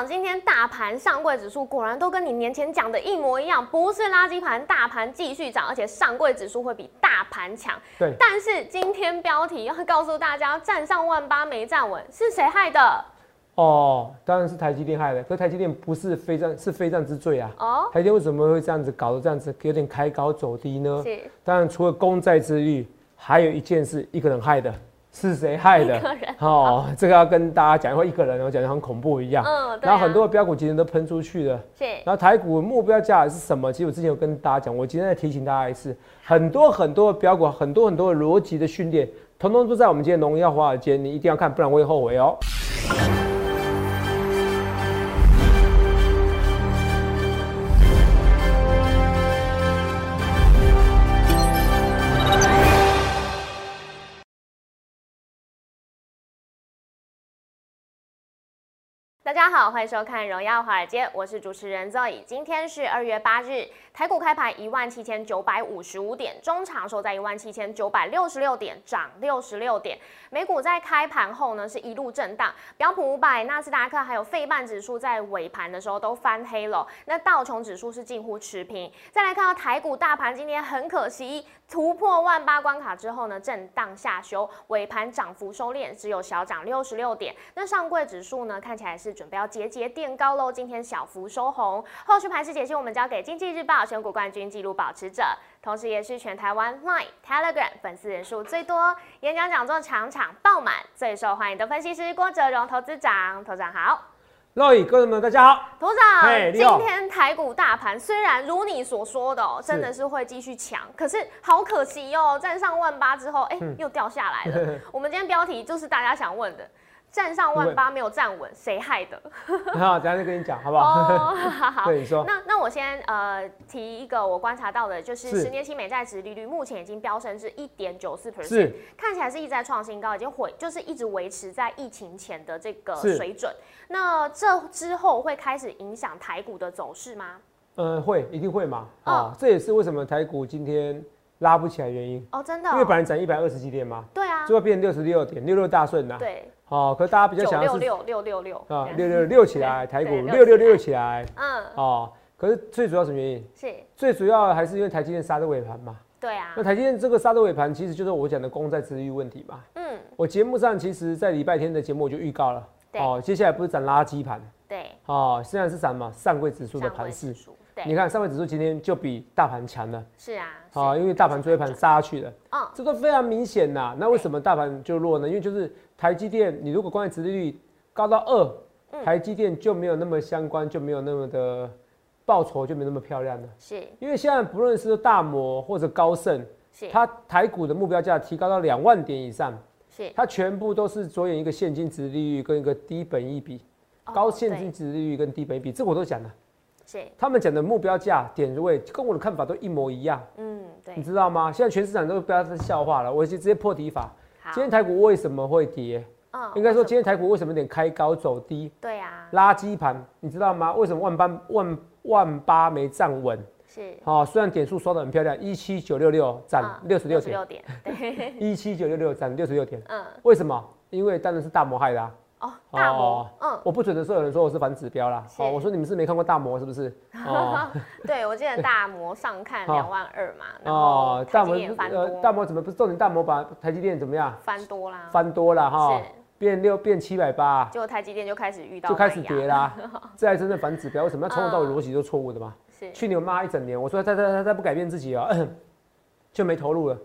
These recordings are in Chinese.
长，今天大盘上柜指数果然都跟你年前讲的一模一样，不是垃圾盘，大盘继续涨，而且上柜指数会比大盘强。对，但是今天标题要告诉大家，站上万八没站稳，是谁害的？哦，当然是台积电害的。可台积电不是非战，是非战之罪啊。哦，台积电为什么会这样子搞得这样子，有点开高走低呢？是当然，除了公债之率，还有一件事，一个人害的，是谁害的？哦，这个要跟大家讲，或一个人，我讲的很恐怖一样。嗯，对啊然后很多的标股今天都喷出去了。是然后台股目标价是什么？其实我之前有跟大家讲，我今天再提醒大家一次，很多很多的标股，很多很多的逻辑的训练，统统都在我们今天荣耀华尔街，你一定要看，不然会后悔哦。大家好，欢迎收看《荣耀华尔街》，我是主持人 Zoe。今天是二月八日，台股开盘一万七千九百五十五点，中场收在一万七千九百六十六点，涨六十六点。美股在开盘后呢是一路震荡，标普五百、纳斯达克还有费半指数在尾盘的时候都翻黑了，那道琼指数是近乎持平。再来看到台股大盘，今天很可惜突破万八关卡之后呢，震荡下修，尾盘涨幅收敛，只有小涨六十六点。那上柜指数呢，看起来是准备要节节垫高喽，今天小幅收红。后续盘势解析，我们交给经济日报选股冠军纪录保持者，同时也是全台湾 Line、Telegram 粉丝人数最多、演讲讲座场场爆满、最受欢迎的分析师郭哲荣投资长。投长好。各位各位们，大家好。头长，今天台股大盘虽然如你所说的、哦，真的是会继续强，可是好可惜哦，站上万八之后，哎、嗯又掉下来了。我们今天标题就是大家想问的，站上万八没有站稳，谁害的？好，等下再跟你讲，好不好？哦，好好。对，你说。那那我先呃提一个我观察到的，就是是十年期美债值利率目前已经飙升至一点九四 percent，是看起来是一直在创新高，已经回就是一直维持在疫情前的这个水准。那这之后会开始影响台股的走势吗？呃，会，一定会嘛。嗯啊，这也是为什么台股今天拉不起来的原因，哦，真的、哦，因为本来涨一百二十几点嘛，对啊，最后变六十六点，六六大顺呐。对，哦，可是大家比较想要是六六六六六啊，六六六起来，台股六六六六起来。嗯，哦，可是最主要什么原因？是，最主要还是因为台积电杀的尾盘嘛。对啊。那，台积电这个杀的尾盘，其实就是我讲的公债之欲问题嘛。嗯，我节目上其实，在礼拜天的节目我就预告了。哦，接下来不是涨垃圾盘。对，哦，现在是涨嘛上柜指数的盘势。你，看上柜指数今天就比大盘强了。是啊，啊，因为大盘追盘杀下去了，嗯，这都非常明显呐。那为什么大盘就弱呢？因为就是台积电，你如果光在殖利率高到二，嗯台积电就没有那么相关，就没有那么的报酬就没那么漂亮了。是因为现在不论是大摩或者高盛，是它台股的目标价提高到两万点以上，是，它全部都是着眼一个现金值利率跟一个低本益比，哦高现金对值利率跟低本益比，这我都讲了。是，他们讲的目标价点位跟我的看法都一模一样，嗯，对你，知道吗？现在全市场都不要再笑话了，我就直接破题法。好今天台股为什么会跌？嗯应该说今天台股为什么有点开高走低，么对啊，垃圾盘，你知道吗？为什么万八万万八没站稳？是好、虽然点数刷的很漂亮，一七九六六涨嗯六十六点，六点，对，一七九六六涨六十六点，嗯，为什么？因为当然是大摩害的、啊。哦，大摩，嗯，我不准的时候有人说我是反指标啦，是。哦，我说你们是没看过大摩是不是？哦。对我记得大摩上看好 两万二嘛，哦，大摩呃，大摩怎么不是重点？大摩把台积电怎么样？翻多啦，翻多啦哈，变六变七百八，结果台积电就开始遇到就开始跌，啦。这才真正反指标，为什么要从头到尾逻辑都错误的嘛？是。去年我骂一整年，我说他他他他不改变自己啊，就没投入了。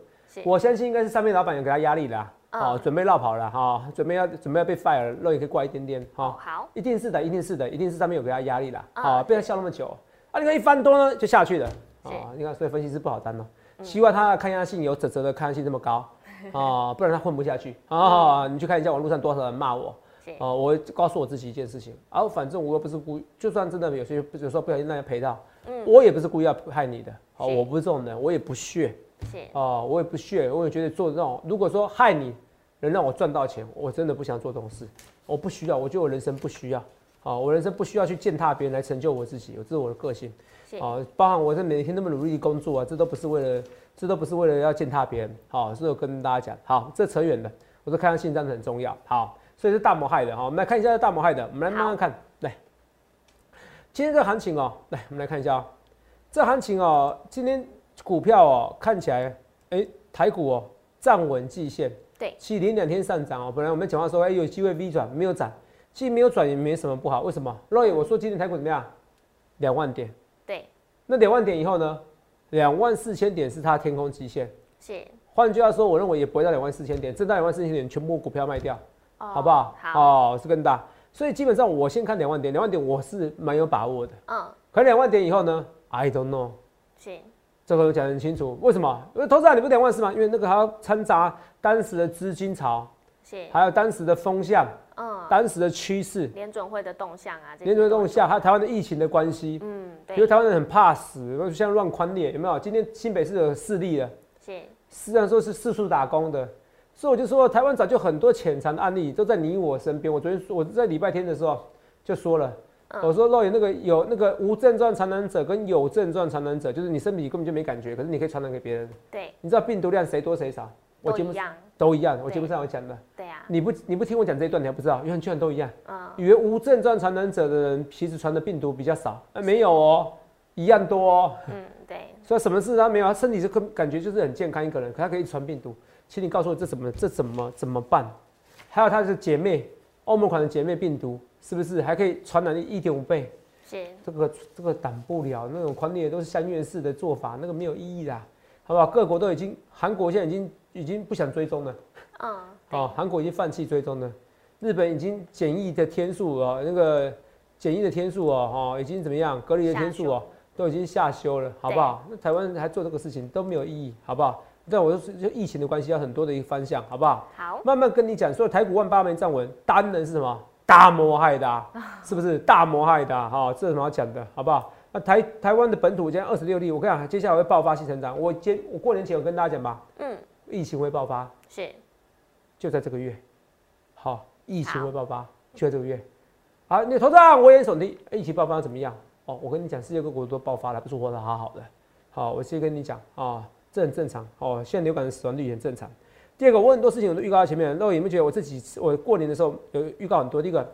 我相信应该是上面老板有给他压力啦，嗯哦，准备绕跑了哈，准备要准备要被 fire 了，肉也可以挂一点点哦哈，好，一定是的，一定是的，一定是上面有给他压力啦，嗯。好，不然笑那么久。啊，你看一翻多呢就下去了，是。啊，你看所以分析师不好当哦，希望他的抗压性有泽泽的抗压性这么高啊，不然他混不下去。啊，你去看一下网络上多少人骂我。是，哦，我告诉我自己一件事情，啊，反正我又不是故意，就算真的有些有时候不小心让人赔到，我也不是故意要害你的，哦，我不是这种人，我也不屑，是，哦，我也不屑，我也觉得做这种，如果说害你，能让我赚到钱，我真的不想做这种事，我不需要，我觉得我人生不需要，啊，我人生不需要去践踏别人来成就我自己，这是我的个性，是啊，包含我在每天那么努力工作啊，这都不是为了，这都不是为了要践踏别人，好，是我跟大家讲，好，这扯远了，我说看到信真的很重要，好，所以是大摩害的，好，我们来看一下大摩害的，我们来慢慢看，来，今天这个行情哦，来我们来看一下啊，这行情哦，今天股票哦看起来，哎，台股哦站稳季线，对，其连两天上涨哦。本来我们讲话说，哎，有机会 V 转，没有涨，其实没有转也没什么不好。为什么？若野我说今天台股怎么样？两万点。对，那两万点以后呢？两万四千点是它天空极限。是。换句话说，我认为也不会到两万四千点，这到两万四千点全部股票卖掉，哦好不好？好，哦，是更大。所以基本上我先看两万点，两万点我是蛮有把握的。嗯，可两万点以后呢？I don't know。是，这个我讲得很清楚，为什么？因为投资者你不两万四吗？因为那个还要掺杂当时的资金潮，是，还有当时的风向、嗯，当时的趋势、联准会的动向啊，联准动向，都还有台湾的疫情的关系。嗯，比如对，台湾人很怕死，像乱宽裂，有没有？今天新北市有势力了，是，实际上说是四处打工的，所以我就说台湾早就很多潜藏的案例都在你我身边。我昨天说我在礼拜天的时候就说了，嗯我说肉眼那个有那个无症状传染者跟有症状传染者，就是你身体根本就没感觉，可是你可以传染给别人。对，你知道病毒量谁多谁少？我节目都一样，都一样，我对节目上有讲的。对啊，你不你不听我讲这一段，你还不知道，因为居然都一样。嗯，以为无症状传染者的人，其实传的病毒比较少，哎，没有哦，一样多哦。嗯，对，所以什么事他没有，他身体是根感觉就是很健康一个人，可他可以传病毒。请你告诉我这怎么这怎么怎么办？还有他的姐妹欧盟款的姐妹病毒是不是还可以传染力一点五倍？是，这个这个挡不了，那种宽裂都是相约式的做法，那个没有意义啦，好不好？各国都已经，韩国现在已经已经不想追踪了，嗯，哦，韩国已经放弃追踪了，日本已经检疫的天数哦，那个检疫的天数哦，哦，已经怎么样？隔离的天数哦，都已经下修了，好不好？那台湾还做这个事情都没有意义，好不好？但我就是就疫情的关系，要很多的一个方向，好不好？好，慢慢跟你讲，说台股万八没站稳，单人是什么？大摩害的、啊，是不是大摩害的、啊？哈、这有什么好讲的，好不好？那台台湾的本土现在二十六例，我跟你讲，接下来会爆发性成长。我接我过年前有跟大家讲吧，嗯，疫情会爆发，是，就在这个月。好，疫情好会爆发，就在这个月。好，你头上危言耸听，疫情爆发怎么样？哦，我跟你讲，世界各国都爆发了，不是活得好好的。好，我先跟你讲啊，这很正常。哦，现在流感的死亡率也很正常。第二个，我很多事情我都预告在前面。那我有没有觉得我这几次我过年的时候有预告很多？第一个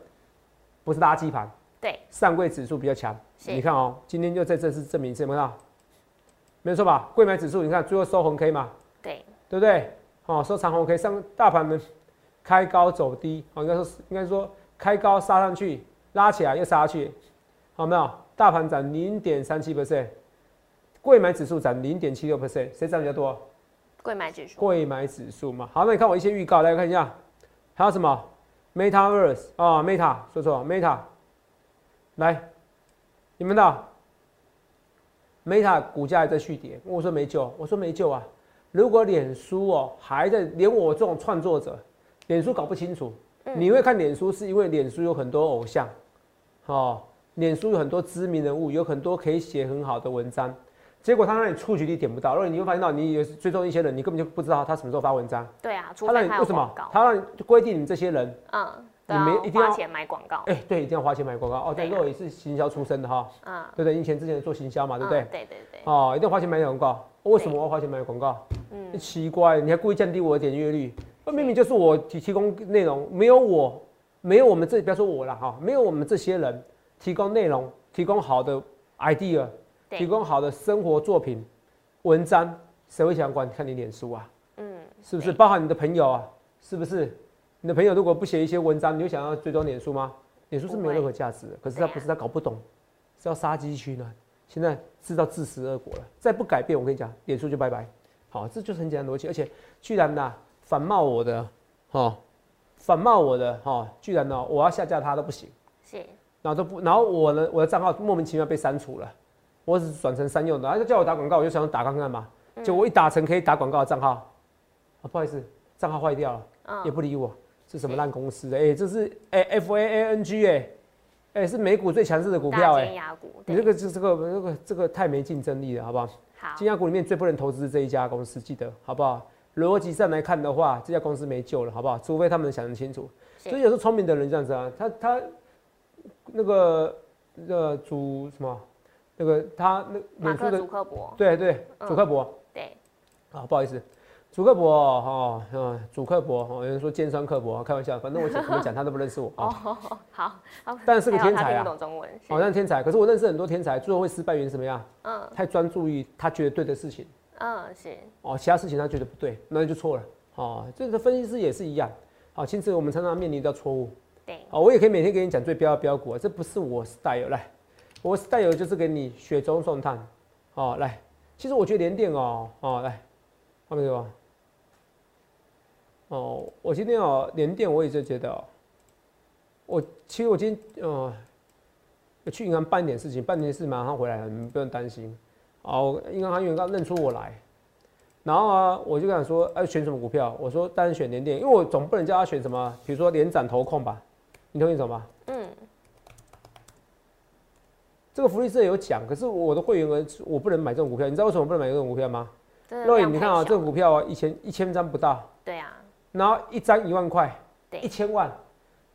不是垃圾盘，对，上柜指数比较强。你看哦，今天就在这次证明一次，有没有看到？没错吧？贵买指数，你看最后收红 K 嘛，对，不对？哦，收长红 K，上大盘呢开高走低，哦，应该说应该说开高杀上去，拉起来又杀下去，好没有？大盘涨零点三七 percent，贵买指数涨零点七六 percent，谁涨比较多？贵买指数，贵买指数嘛。好，那你看我一些预告，大家看一下，还有什么？MetaVerse 啊、m e t a 说错，Meta，来，你们的 Meta 股价还在续跌，我说没救，我说没救啊。如果脸书哦还在，连我这种创作者，脸书搞不清楚，嗯你会看脸书是因为脸书有很多偶像，哦，脸书有很多知名人物，有很多可以写很好的文章，结果他让你触及率点不到，然后你会发现到你有追踪一些人，你根本就不知道他什么时候发文章，对啊，除他让非他有你为什么他让你规定你们这些人，嗯，你都没一定要花钱买广告，哎、对，一定要花钱买广告哦。对，对啊肉也是行销出身的哈，嗯，对不对？你以前之前做行销嘛，对不对嗯？对对对，哦，一定要花钱买广告。为什么我要花钱买广告？嗯，奇怪，你还故意降低我的点阅率，那明明就是我提提供内容，没有我，没有我们这，不要说我了哈，没有我们这些人提供内容，提供好的 idea，提供好的生活作品、文章，谁会想管看你脸书啊？嗯，是不是？包含你的朋友啊，是不是？你的朋友如果不写一些文章，你会想要追踪脸书吗？脸书是没有任何价值的，可是他不是他搞不懂，是要杀鸡取卵。现在知道自食恶果了，再不改变，我跟你讲，脸书就拜拜。好，这就是很简单的逻辑，而且居然呐反骂我的，哈，反骂我的，哈，居然呢我要下架他都不行，是，然后都不，然后我呢我的账号莫名其妙被删除了，我只是转成三用的，他就叫我打广告，我就想打看看嘛，就我一打成可以打广告的账号，啊不好意思，账号坏掉了。嗯，也不理我，是什么是。烂公司？哎、这是哎、F A A N G 哎、哎、是美股最强势的股票大哎、你这个这这个这个这个太没竞争力了，好不好？好，金牙股里面最不能投资这一家公司，记得好不好？逻辑上来看的话，这家公司没救了，好不好？除非他们想得清楚。所以有时候聪明的人这样子啊，他他那个那个主什么那个他那马克·脸书的祖克伯，对对嗯祖克伯对，啊，不好意思，主刻薄哦，嗯，主刻薄哦，有人说尖酸刻薄，开玩笑，反正我怎么讲他都不认识我哦，好，好，但是个天才啊，懂中文，好像天才，可是我认识很多天才，最后会失败原因什么样？嗯，太专注于他觉得对的事情，嗯，是，哦，其他事情他觉得不对，那就错了，哦，这个分析师也是一样，好，其实我们常常面临到错误，对，哦，我也可以每天给你讲最标的标股啊，这不是我 style，来，我 style 就是给你雪中送炭，哦，来，其实我觉得连电哦，哦，来，画面给我。哦，我今天哦连电我也就觉得哦，我其实我今天呃去银行办一点事情，办点事马上回来了，你们不用担心。哦，银行员刚认出我来，然后啊我就跟他说，哎选什么股票？我说当然选连电，因为我总不能叫他选什么，比如说连展投控吧？你同意什么？嗯。这个福利社有讲，可是我的会员额我不能买这种股票，你知道为什么不能买这种股票吗？若颖，你看啊，这种股票啊，一千一千张不到。对啊。然后一张一万块，一千万，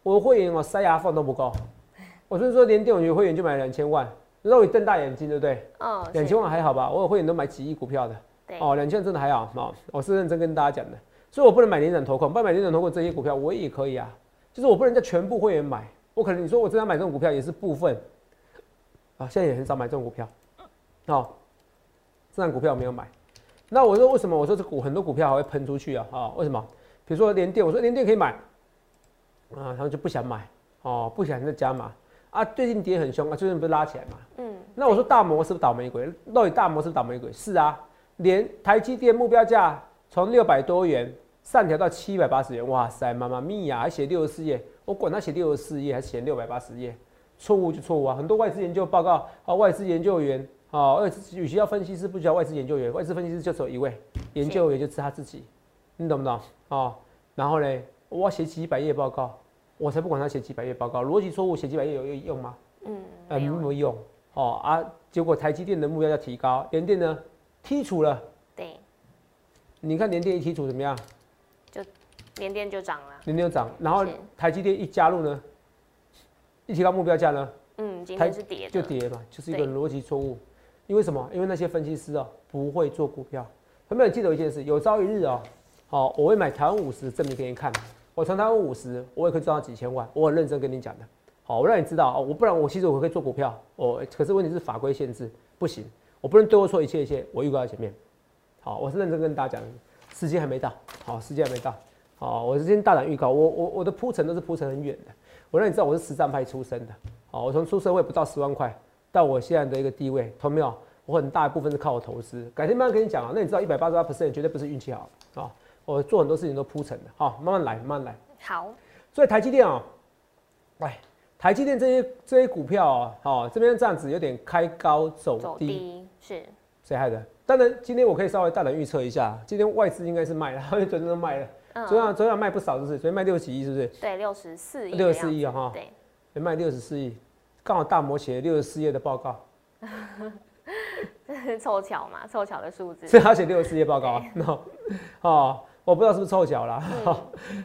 我的会员我塞牙缝都不够，我所以说连电我会员就买两千万，让你瞪大眼睛，对不对？哦，两千万还好吧？我有会员都买几亿股票的，哦，两千万真的还好哦，我是认真跟大家讲的，所以我不能买连涨投控，不买连涨投控这些股票我也可以啊，就是我不能叫全部会员买，我可能你说我真的买这种股票也是部分，啊，现在也很少买这种股票，哦，这张股票我没有买，那我说为什么？我说这股很多股票还会喷出去啊？啊，为什么？比如说连电，我说连电可以买，啊，他们就不想买，哦，不想再加码，啊，最近跌很凶啊，最近不是拉起来嘛，嗯，那我说大摩是不是倒霉鬼？到底大摩是倒霉鬼？是啊，连台积电目标价从六百多元上调到七百八十元，哇塞，妈妈咪呀，还写六十四页，我管他写六十四页还是写六百八十页，错误就错误啊，很多外资研究报告啊，外资研究员啊，外资与其要分析师，不需要外资研究员，外资分析师就只有一位，研究员就是他自己。你懂不懂哦？然后呢，我要写几百页报告，我才不管他写几百页报告，逻辑错误写几百页有用吗？嗯，呃，没有用哦啊！结果台积电的目标要提高，联电呢剔除了。对，你看联电一剔除怎么样？就联电就涨了。联电就涨，然后台积电一加入呢，一提高目标价呢，嗯，今天是跌，就跌嘛，就是一个逻辑错误。因为什么？因为那些分析师哦不会做股票。有没有记得一件事？有朝一日哦。好，我会买台湾五十证明给你看。我从台湾五十，我也可以赚到几千万。我很认真跟你讲的。好，我让你知道哦，我不然我其实我可以做股票。哦，可是问题是法规限制，不行。我不能对我说一切一切。我预告在前面。好，我是认真跟大家讲，时间还没到。好，时间还没到。好，我是今天大胆预告。我我我的铺陈都是铺陈很远的。我让你知道我是实战派出身的。好，我从出社会不到十万块，到我现在的一个地位，同没有？我很大一部分是靠我投资。改天慢慢跟你讲啊。那你知道一百八十八 percent 绝对不是运气好啊。我做很多事情都铺陈的，好，慢慢来，慢慢来。好，所以台积电啊，哎，台积电这些这些股票啊，好，这边这样子有点开高走低，是谁害的？当然，今天我可以稍微大胆预测一下，今天外资应该是卖了，因为昨天都卖了，昨天昨天卖不少，是不是？昨天卖六十几亿，是不是？对，六十四亿，六十四亿哈，对，卖六十四亿，刚好大摩写六十四页的报告。凑巧嘛，凑巧的数字。所以他写六十四页报告啊，那哦。我不知道是不是凑巧了，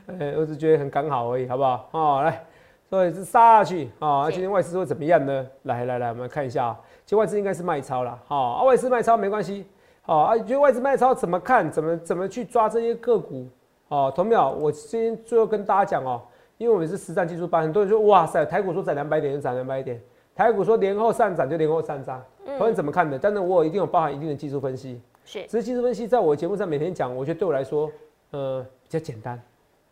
呃，我只觉得很刚好而已，好不好？哦，来，所以是杀下去啊！今天外资会怎么样呢？来来来，我们看一下啊，其实外资应该是卖超了，好，啊，外资卖超没关系，好啊，觉得外资卖超怎么看？怎么怎么去抓这些个股？哦，同秒，我今天最后跟大家讲哦，因为我们是实战技术班，很多人说哇塞，台股说涨两百点就涨两百点，台股说年后上涨就年后上涨，同你怎么看的？但是我一定有包含一定的技术分析，是，只是技术分析在我节目上每天讲，我觉得对我来说。呃，比较简单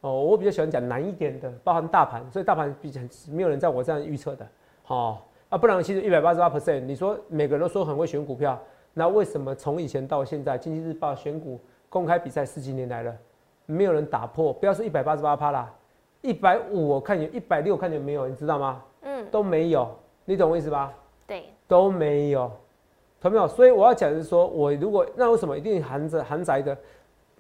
哦，我比较喜欢讲难一点的，包含大盘，所以大盘比较没有人在我这样预测的，好啊，不然其实一百八十八 percent，你说每个人都说很会选股票，那为什么从以前到现在，经济日报选股公开比赛十几年来了，没有人打破？不要说一百八十八趴啦，一百五我看有，一百六看有没有？你知道吗？嗯，都没有，你懂我意思吧？对，都没有，懂没有？所以我要讲的是说，我如果那为什么一定含着含宅的？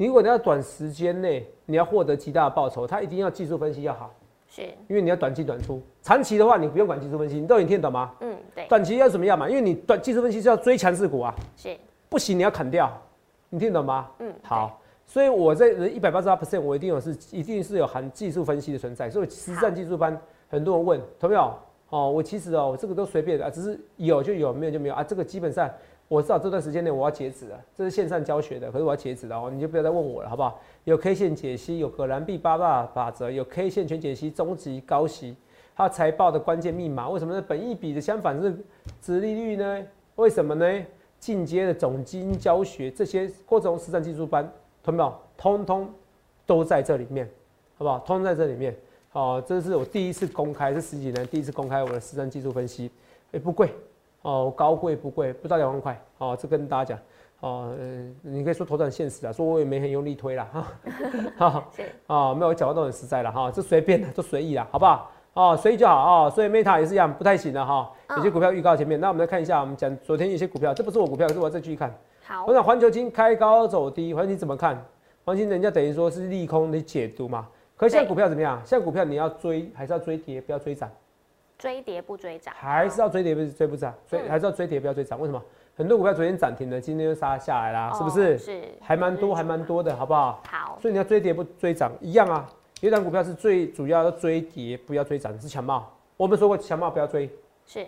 如果你要短时间内你要获得极大的报酬，它一定要技术分析要好，是，因为你要短期短出，长期的话你不用管技术分析，你都已经听懂吗？嗯，对。短期要怎么样嘛？因为你短技术分析是要追强势股啊，是，不行你要砍掉，你听懂吗？嗯，好。所以我在一百八十八 percent，我一定有是一定是有含技术分析的存在，所以实战技术班很多人问，同没有？哦，我其实哦，我这个都随便的，只是有就有，没有就没有啊。这个基本上我知道这段时间内我要截止了，这是线上教学的，可是我要截止了哦，你就不要再问我了，好不好？有 K 线解析，有格兰碧八大法则，有 K 线全解析，中级、高息，还有财报的关键密码。为什么呢？本益比的相反是殖利率呢？为什么呢？进阶的总金教学这些各种实战技术班，同没有？通通都在这里面，好不好？通通在这里面。好，这是我第一次公开，这十几年第一次公开我的实战技术分析，也不贵。哦，高贵不贵，不到两万块。哦，这跟大家讲。哦，你可以说投资很现实啊，说我也没很用力推啦，哈。好，啊，没有讲话都很实在了哈，这随便的，都随意啦，好不好？哦，随意就好哦。所以 Meta 也是一样，不太行的哈。有些股票预告前面，那我们来看一下，我们讲昨天有些股票，这不是我股票，是我再继续看。好。我讲环球金开高走低，环球金怎么看？环球金人家等于说是利空的解读嘛。可是现在股票怎么样？现在股票你要追还是要追跌，不要追涨？追跌不追涨，还是要追跌不追不涨，追还是要追跌不要追涨？为什么？很多股票昨天涨停了，今天又杀下来啦，是不是？是，还蛮多，还蛮多的，好不好？好。所以你要追跌不追涨一样啊。有一档股票是最主要要追跌，不要追涨，是强茂。我们说过强茂不要追，是。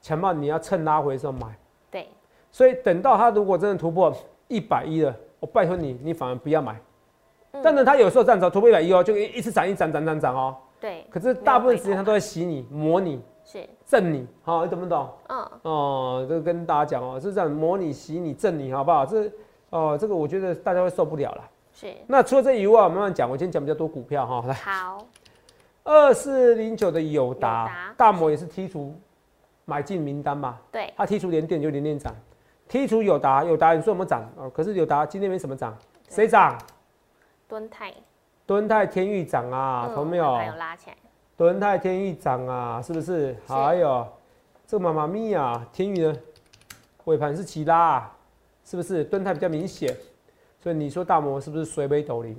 强茂你要趁拉回的时候买。对。所以等到它如果真的突破一百一了，我拜托你，你反而不要买。但是它有时候这样子突破一百一哦，就一次涨一涨涨涨涨哦。对，可是大部分时间他都在洗你、模拟、是震你，好，你懂不懂？嗯，哦，这个跟大家讲哦，是这样模拟、洗你、震你，好不好？这哦，这个我觉得大家会受不了了。是。那除了这以外，我慢慢讲。我今天讲比较多股票哈，来。好。二四零九的友达，大摩也是剔除买进名单嘛？对。他剔除连电就连电涨，剔除友达，友达你说有没有涨？哦，可是友达今天没什么涨，谁涨？敦泰。敦泰天域涨啊，同没有？还有拉起来。敦泰天域涨啊，是不是？还有这个妈妈咪啊，天域呢？尾盘是起拉，是不是？敦泰比较明显，所以你说大摩是不是水杯斗零？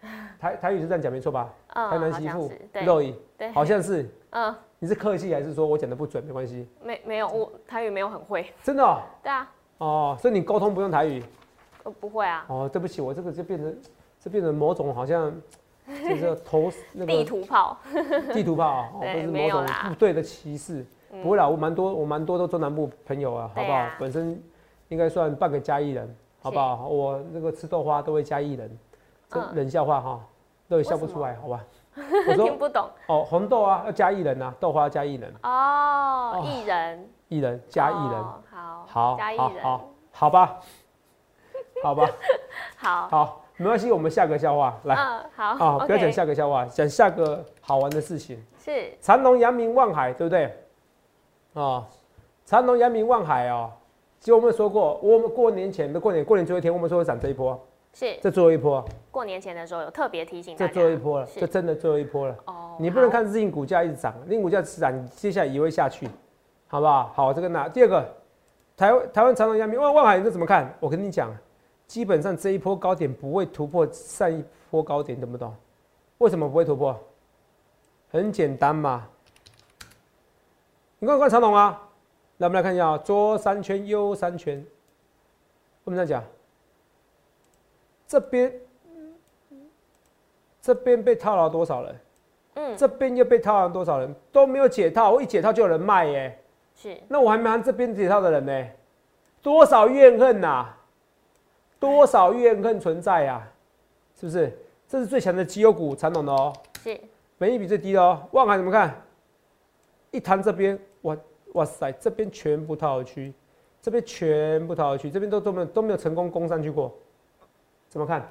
台台语是这样讲没错吧？台南媳妇肉意，对，好像是。嗯，你是客气还是说我讲的不准？没关系。没没有，我台语没有很会。真的？对啊。哦，所以你沟通不用台语？我，不会啊。哦，对不起，我这个就变成。就变成某种好像就是投那个地图炮，地图炮啊，不是某种部队的骑士。不会啦，我蛮多，我蛮多都中南部朋友啊，好不好？本身应该算半个嘉义人，好不好？我那个吃豆花都会嘉义人，这冷笑话哈，都笑不出来，好吧？我说听不懂。哦，红豆啊要加薏仁呐，豆花加薏仁哦，薏仁，薏仁加薏仁，好，好，加薏仁，好，好吧，好吧，好，好。没关系，我们下个笑话来。嗯，好。啊，不要讲下个笑话，讲下个好玩的事情。是。长隆、阳明、望海，对不对？啊，长隆、阳明、望海哦。其实我们说过，我们过年前的过年，过年最后一天，我们说会涨这一波。是。这最后一波。过年前的时候有特别提醒这最后一波了，这真的最后一波了。哦。你不能看日经股价一直涨，日经股价涨，接下来也会下去，好不好？好，这个那第二个，台湾台湾长隆、阳明、望望海，你这怎么看？我跟你讲。基本上这一波高点不会突破上一波高点，懂不懂？为什么不会突破？很简单嘛。你看看长龙啊，来我们来看一下啊，左三圈，右三圈。我们再讲，这边这边被套牢多少人？嗯，这边又被套牢多少人？都没有解套，我一解套就有人卖耶。是。那我还没这边解套的人呢，多少怨恨呐！多少怨恨存在呀？是不是？这是最强的绩优股，传统的哦。是。本益比最低的哦。望海怎么看？一弹这边，哇哇塞，这边全部套牢区，这边全部套牢区，这边都都没有都没有成功攻上去过。怎么看？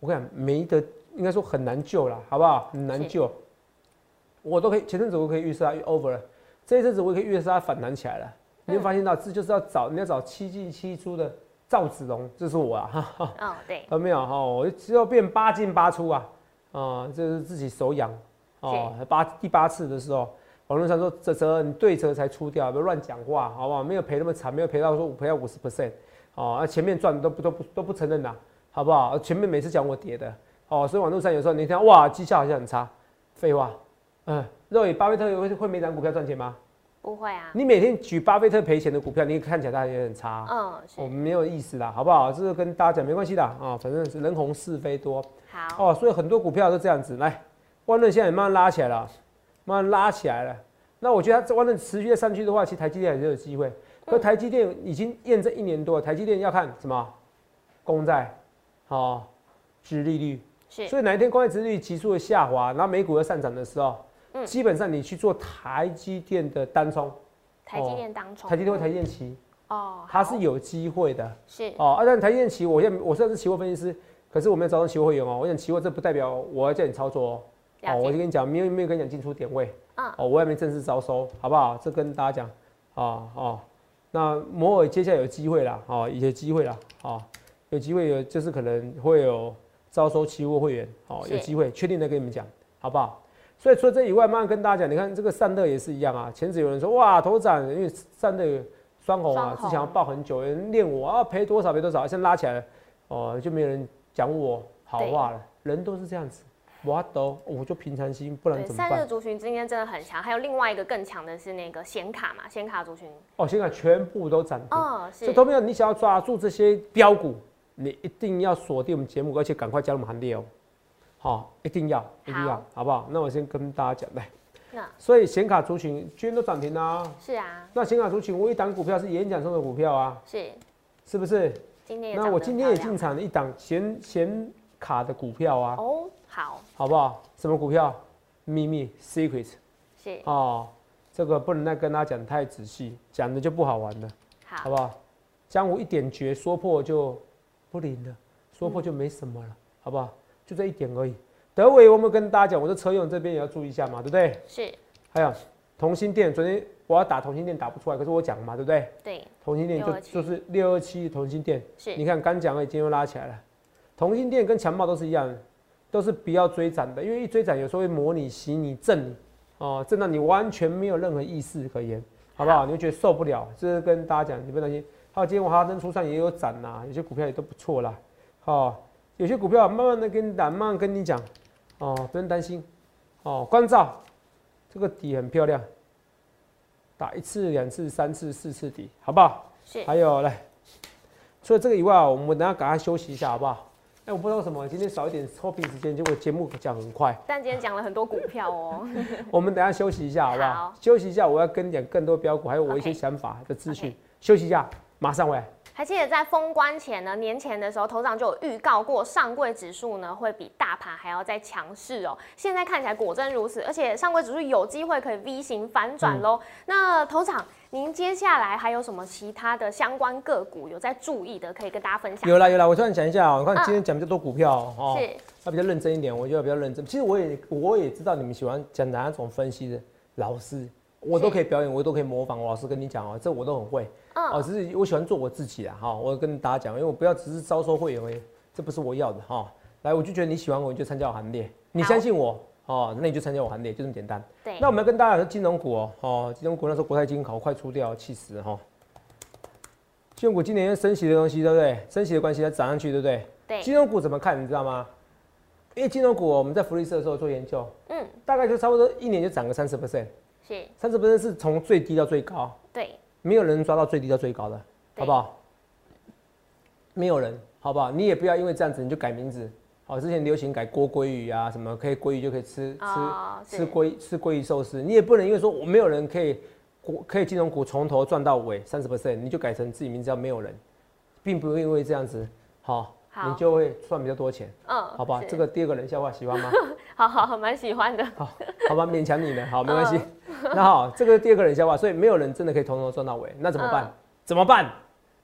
我跟你讲，没得，应该说很难救了，好不好？很难救。我都可以，前阵子我可以预测它 over 了，这一阵子我可以预测它反弹起来了。你会发现到，这就是要找你要找七进七出的。赵子龙，这是我啊！哈哈，哦，对，有没有哈？我只有变八进八出啊！啊，这是自己手痒哦。八第八次的时候，网络上说这折你对折才出掉，不要乱讲话，好不好？没有赔那么惨，没有赔到说赔到五十 percent 哦。那前面赚都不都不都不承认的，好不好？前面每次讲我跌的哦，所以网络上有时候你听哇，绩效好像很差，废话，嗯，肉眼巴菲特会会每张股票赚钱吗？不会啊！你每天举巴菲特赔钱的股票，你看起来大家也很差。嗯，我们没有意思啦，好不好？这是跟大家讲没关系的啊，反正是人红是非多。好哦，所以很多股票都这样子。来，万润现在慢慢拉起来了，慢慢拉起来了。那我觉得它万润持续的上去的话，其实台积电还是有机会。可台积电已经验证一年多了，台积电要看什么？公债，哦，殖利率。是，所以哪一天公债殖利率急速的下滑，然后美股要上涨的时候，嗯基本上你去做台积电的单冲，台积电当冲，台积电或台积电期，哦，它是有机会的。是哦，啊，但台积电期，我现在我虽然是期货分析师，可是我没有招商期货会员哦。我想期货，这不代表我要叫你操作哦。哦，我就跟你讲，没有没有跟你讲进出点位。嗯，哦，我也没正式招收，好不好？这跟大家讲，哦哦，那摩尔接下来有机会啦，哦，有机会啦，哦，有机会有就是可能会有招收期货会员，哦，有机会，确定的跟你们讲，好不好？所以除了这以外，慢慢跟大家讲，你看这个散热也是一样啊。前子有人说哇，头涨，因为散热双红啊，之前要爆很久，有人练我啊，赔多少赔多少，现在拉起来了，哦，就没有人讲我好话了，人都是这样子，我都我就平常心，不然，怎么办散热？族群今天真的很强，还有另外一个更强的是那个显卡嘛，显卡族群，哦，显卡全部都涨停。哦，是所以，投票你想要抓住这些标股，你一定要锁定我们节目，而且赶快加入我们行列哦。好，一定要，一定要好，好不好？那我先跟大家讲所以显卡族群今天都涨停啊。是啊，那显卡族群，我一档股票是演讲中的股票啊，是是不是？今天那我今天也进场了一档显显卡的股票啊，哦，好好不好？什么股票？秘密 secret 是哦，这个不能再跟大家讲太仔细，讲的就不好玩了。好好不好？江湖一点绝，说破就不灵了，说破就没什么了，好不好？就这一点而已。德伟，我们跟大家讲，我的车用这边也要注意一下嘛，对不对？是，还有同心店，昨天我要打同心店打不出来，可是我讲嘛，对不对？对，同心店就就是六二七同心店，是你看刚讲了，已经又拉起来了。同心店跟强茂都是一样，都是不要追涨的，因为一追涨有时候会模拟、洗你、震你，哦，震到你完全没有任何意识可言，好不好？你会觉得受不了，这是跟大家讲，你不用担心。还有今天华灯初上也有涨呐、有些股票也都不错啦，哦，有些股票慢慢的跟你讲，慢慢跟你讲，哦，不用担心，哦，关照这个底很漂亮，打一次、两次、三次、四次底，好不好？是还有来，除了这个以外啊，我们等下赶快休息一下，好不好？哎、我不知道为什么今天少一点抽笔时间，结果节目讲很快。但今天讲了很多股票哦，我们等一下休息一下，好不好？好休息一下，我要跟你讲更多标股，还有我一些想法的资讯。休息一下，马上回来。还记得在封关前呢，年前的时候，头长就有预告过，上柜指数呢会比大盘还要再强势哦。现在看起来果真如此，而且上柜指数有机会可以 V 型反转嗯喽。那头长，您接下来还有什么其他的相关个股有在注意的，可以跟大家分享？有啦有啦，我突然想一下哦、你看嗯今天讲比较多股票哦、哦，是要比较认真一点，我就要比较认真。其实我也我也知道你们喜欢讲哪种分析的老师，我都可以表演，我都可以模仿。我老师跟你讲哦、这我都很会。哦，嗯，只是我喜欢做我自己啊，哈，我跟大家讲，因为我不要只是招收会员而已，这不是我要的哈。来，我就觉得你喜欢我，你就参加我行列，你相信我哦，那你就参加我行列，就这么简单。对那，我们要跟大家说金融股哦，哦，金融股那时候国泰金考快出掉，气死了哈。金融股今年因为升息的东西，对不对？升息的关系它涨上去，对不对？对，金融股怎么看，你知道吗？因为金融股我们在福利社的时候做研究，嗯，大概就差不多一年就涨个三十 percent，是，三十 percent 是从最低到最高。对，没有人抓到最低到最高的，好不好？没有人，好不好？你也不要因为这样子你就改名字。好，之前流行改郭鲑鱼啊，什么可以鲑鱼就可以吃吃、哦吃是鲑吃鲑鱼寿司，你也不能因为说我没有人可以股可以金融股从头赚到尾三十 percent，你就改成自己名字叫没有人，并不会因为这样子，好，你就会赚比较多钱，嗯，好吧？是这个第二个冷笑话喜欢吗？好好好，蛮喜欢的，好，好吧，勉强你了，好，没关系。嗯 那好，这个第二个冷笑话，所以没有人真的可以从头赚到尾，那怎么办？嗯怎么办？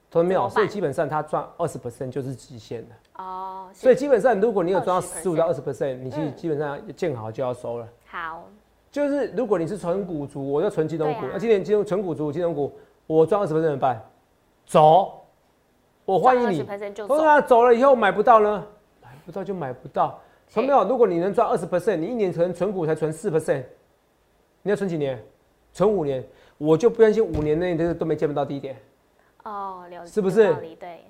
同学没有，所以基本上他赚二十 percent 就是极限的。哦，所以基本上，如果你有赚到十五到二十 percent，你其实嗯基本上见好就要收了。好，就是如果你是纯股族，我就纯金融股，那今年金融纯股族金融股，我赚二十 percent 怎么办？走，我欢迎你。20%就走，了以后买不到呢，买不到就买不到。是同没有？如果你能赚二十 percent，你一年存股才存四 percent，你要存几年？存五年，我就不相信五年内都都没见不到低点，哦，了解，是不是对，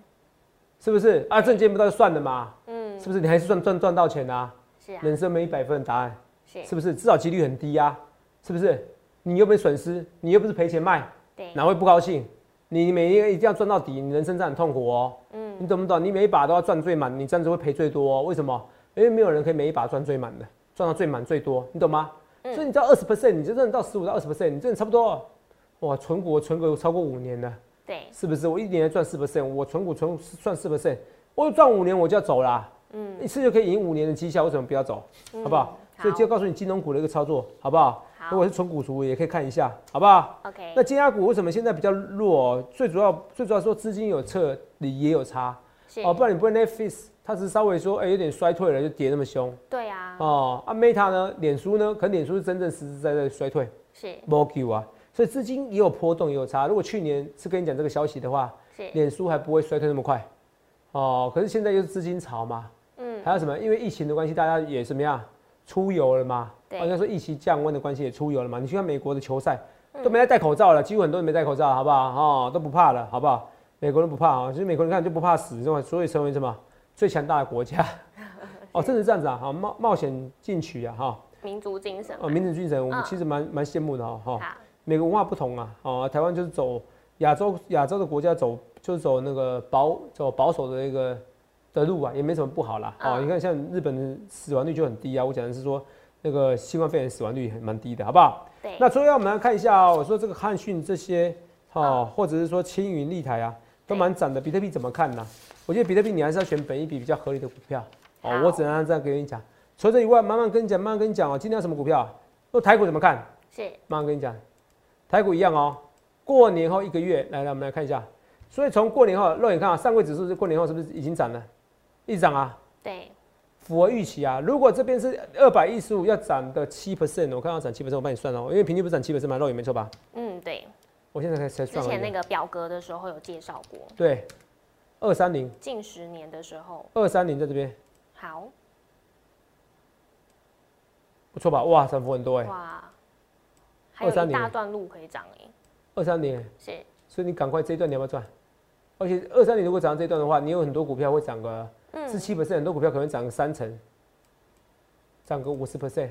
是不是？啊，这见不到就算了嘛，嗯，是不是？你还是赚赚赚到钱啊？是啊，人生没一百分的答案，是，是不是？至少几率很低呀、是不是？你又没损失，你又不是赔钱卖，对，哪会不高兴？你每一个一定要赚到底，你人生这样很痛苦哦。嗯，你懂不懂？你每一把都要赚最满，你这样子会赔最多、哦。为什么？因为没有人可以每一把赚最满的，赚到最满最多，你懂吗？所以你到二十 percent，你就真的到十五到二十 percent，你真的差不多，哇，存股存股超过五年了，对，是不是？我一年赚四 percent，我存股存赚四 percent，我赚五年我就要走啦，嗯，一次就可以赢五年的绩效，为什么不要走？好不好？所以就告诉你金融股的一个操作，好不好？如果是纯股族，也可以看一下，好不好？OK。那金压股为什么现在比较弱？最主要最主要说资金有撤离也有差，哦，不然你不会 Netflix 它是稍微说哎有点衰退了就跌那么凶。对啊。哦，啊 Meta 呢，脸书呢，可能脸书是真正实实在在衰退。是。m o Q 啊，所以资金也有波动也有差。如果去年是跟你讲这个消息的话，脸书还不会衰退那么快。哦，可是现在又是资金潮嘛。嗯。还有什么？因为疫情的关系，大家也怎么样？出游了吗？应该说疫情降温的关系也出游了嘛？你去看美国的球赛都没戴口罩了，几乎很多人没戴口罩，好不好？哦，都不怕了，好不好？美国人不怕啊，其实美国人看就不怕死，这种？所以成为什么最强大的国家？哦，真是这样子啊！好冒冒险进取啊！哈，民族精神哦，民族精神，我们其实蛮蛮羡慕的哦。哈，每个文化不同啊，哦，台湾就是走亚洲亚洲的国家走就是走那个保走保守的那个。的路啊，也没什么不好啦。哦，你看像日本的死亡率就很低啊。我讲的是说那个新冠肺炎死亡率蛮低的，好不好？对。那最后我们来看一下哦，我说这个汉逊这些哦，或者是说青云立台啊，都蛮涨的。比特币怎么看呢？我觉得比特币你还是要选本一比比较合理的股票。哦，我只能这样跟你讲。除了这以外，慢慢跟你讲，慢慢跟你讲哦。今天有什么股票？那台股怎么看？是。慢慢跟你讲，台股一样哦。过年后一个月，来来，我们来看一下。所以从过年后，肉眼看啊，上柜指数是过年后是不是已经涨了？一涨啊，对，符合预期啊。如果这边是二百一十五，要涨的七 percent，我看到涨七 percent，我帮你算哦，因为平均不是涨七 percent 吗？肉眼没错吧？嗯，对。我现在才才算。之前那个表格的时候有介绍过。对，二三零。近十年的时候。二三零在这边。好。不错吧？哇，涨幅很多哎。哇。还有一大段路可以涨哎。二三零。是。所以你赶快这一段你要不要赚？而且二三年如果涨到这段的话，你有很多股票会涨个四七 percent，很多股票可能涨个三成，涨个五十 percent，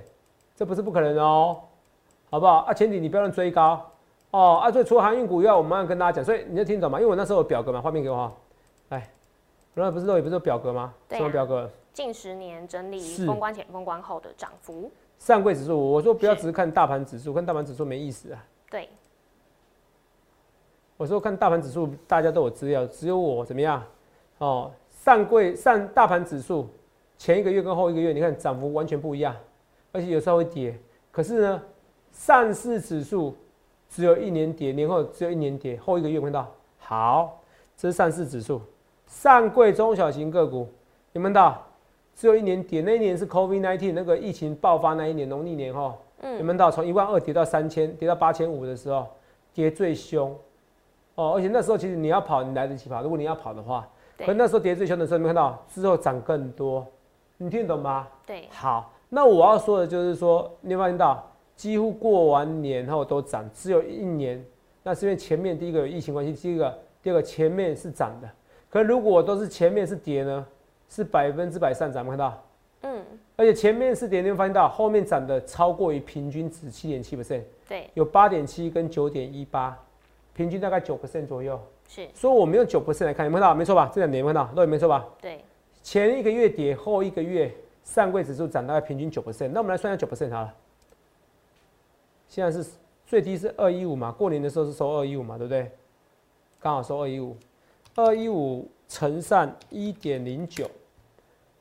这不是不可能哦，好不好？啊，前提你不要乱追高哦。啊，所以除了航运股以外，我们要跟大家讲，所以你要听懂吗？因为我那时候有表格嘛，画面给我哈。来，原来不是都也不是表格吗？什么表格？近十年整理封关前、封关后的涨幅。上柜指数，我说不要只是看大盘指数，看大盘指数没意思啊。对。我说看大盘指数，大家都有资料，只有我怎么样？哦，上柜上大盘指数前一个月跟后一个月，你看涨幅完全不一样，而且有时候会跌。可是呢，上市指数只有一年跌，年后只有一年跌，后一个月看到好，这是上市指数。上柜中小型个股，有看到只有一年跌，那一年是 COVID-19 那个疫情爆发那一年，农历年哈，有看到从一万二跌到三千，跌到八千五的时候，跌最凶。哦，而且那时候其实你要跑，你来得及跑。如果你要跑的话，可那时候跌最凶的时候，你看到之后涨更多，你听得懂吗？对。好，那我要说的就是说，你发现到几乎过完年后都涨，只有一年，那是因为前面第一个有疫情关系，第一个第二个前面是涨的。可如果都是前面是跌呢，是百分之百上涨，看到？嗯。而且前面是跌，你会发现到后面涨的超过于平均值七点七 percent，对，有八点七跟九点一八。平均大概九 percent 左右，是，所以我们用九 percent 来看，有没有看到？没错吧？这两年有没有看到？都有没错吧？对，前一个月跌，后一个月上柜指数涨大概平均九 percent，那我们来算一下九 percent 好了。现在是最低是二一五嘛，过年的时候是收二一五嘛，对不对？刚好收二一五，二一五乘上一点零九，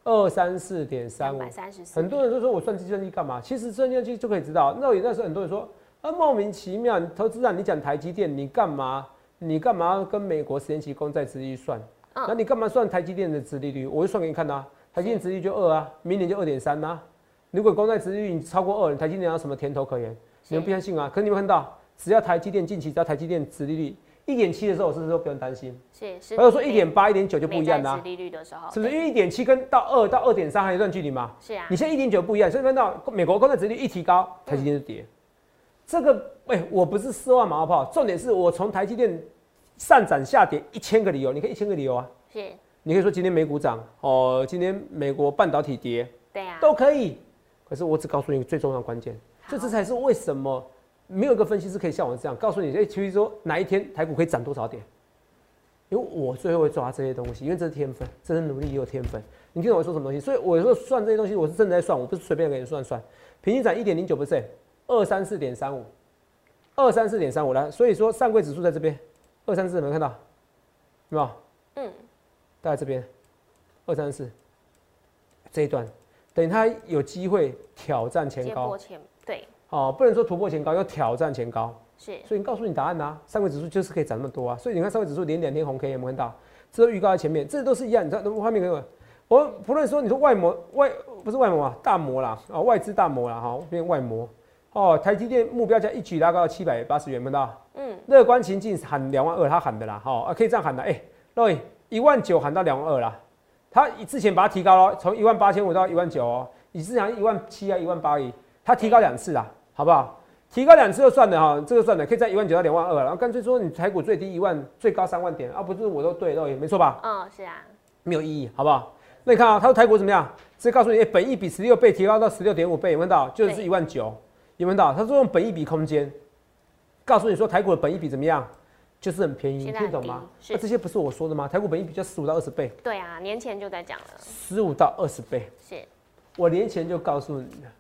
二三四点三五，很多人都说我算计算机干嘛？其实算计算机就可以知道。那那时候很多人说。啊，莫名其妙！投资人，你讲台积电，你干嘛？你干嘛跟美国十年期公债殖利率算？那你干嘛算台积电的殖利率？我就算给你看呐，台积电殖利率就二啊，明年就二点三呐。如果公债殖利率超过二，台积电有什么甜头可言？你们不相信啊？可是你们看到，只要台积电近期只要台积电殖利率一点七的时候，是不是都不用担心？是是。还有说一点八、一点九就不一样啦。殖利率的时候，是不是？因为一点七跟到二到二点三还有一段距离嘛？是啊。你现在一点九不一样，所以看到美国公债殖利率一提高，台积电就跌。这个哎，我不是四万马后炮，重点是我从台积电上涨下跌一千个理由，你可以一千个理由啊。是。你可以说今天美股涨哦，今天美国半导体跌，对呀，都可以。可是我只告诉你最重要的关键，这这才是为什么没有一个分析师可以像我这样告诉你，哎，其实说哪一天台股可以涨多少点？因为我最后会抓这些东西，因为这是天分，这是努力也有天分。你听懂我说什么东西？所以我说算这些东西，我是真的在算，我不是随便给你算算。平均涨一点零九 percent。二三四点三五，二三四点三五来，所以说上柜指数在这边，二三四有没有看到？有没有？嗯，大概这边，二三四这一段，等它有机会挑战前高，前对，哦，不能说突破前高，要挑战前高，是，所以你告诉你答案呐，上柜指数就是可以涨那么多啊，所以你看上柜指数连两天红 K 有没有看到？这都预告在前面，这都是一样，你知道画面给我。我不论说你说外模外不是外模啊，大模啦啊，外资大模啦哈，变外模哦。台积电目标价一举拉高到七百八十元，看到？嗯。乐观情境喊两万二，他喊的啦，哈啊，可以这样喊的。哎，各位一万九喊到两万二啦，他之前把它提高了，从一万八千五到一万九哦，你之前一万七啊，一万八而已，他提高两次啦，好不好？提高两次就算了哈，这个算了，可以在一万九到两万二，然后干脆说你台股最低一万，最高三万点，啊，不是我都对，都没错吧？嗯，是啊，没有意义，好不好？那你看啊，他说台股怎么样？直接告诉你，哎，本益比十六倍提高到十六点五倍，有没有到？就是一万九，有没有到？他说用本益比空间，告诉你说台股的本益比怎么样？就是很便宜，听懂吗？那这些不是我说的吗？台股本益比就十五到二十倍。对啊，年前就在讲了。十五到二十倍，是我年前就告诉你了。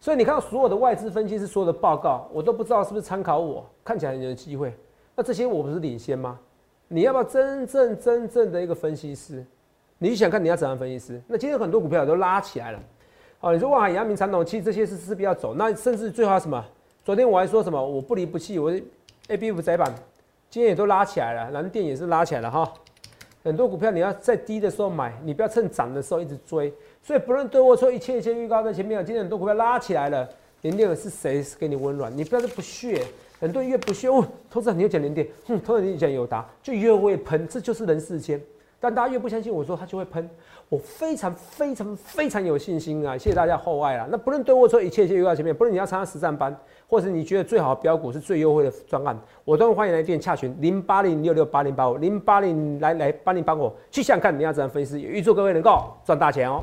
所以你看到所有的外资分析师说的报告，我都不知道是不是参考我，看起来有机会。那这些我不是领先吗？你要不要真正真正的一个分析师？你想看你要怎样分析师？那今天很多股票都拉起来了，哦，你说哇，阳明、长隆，其实这些是势必要走。那甚至最好什么？昨天我还说什么？我不离不弃，我 A B F 窄板，今天也都拉起来了，蓝电也是拉起来了哈。很多股票你要在低的时候买，你不要趁涨的时候一直追。所以不论对我说一切一切预告在前面，今天很多股票拉起来了，连电是谁给你温暖？你不要是不屑，很多人越不屑，哦，投资人你又讲连电，哼，投资人你讲友达，就越会喷，这就是人世间。但大家越不相信我说，他就会喷。我非常非常非常有信心啊！谢谢大家厚爱啊。那不论对我说一切一切预告前面，不论你要参加实战班，或是你觉得最好的标股是最优惠的专案，我都欢迎来电洽询零八零六六八零八五零八零来来帮你帮我去想看你要怎样分析，预祝各位能够赚大钱哦。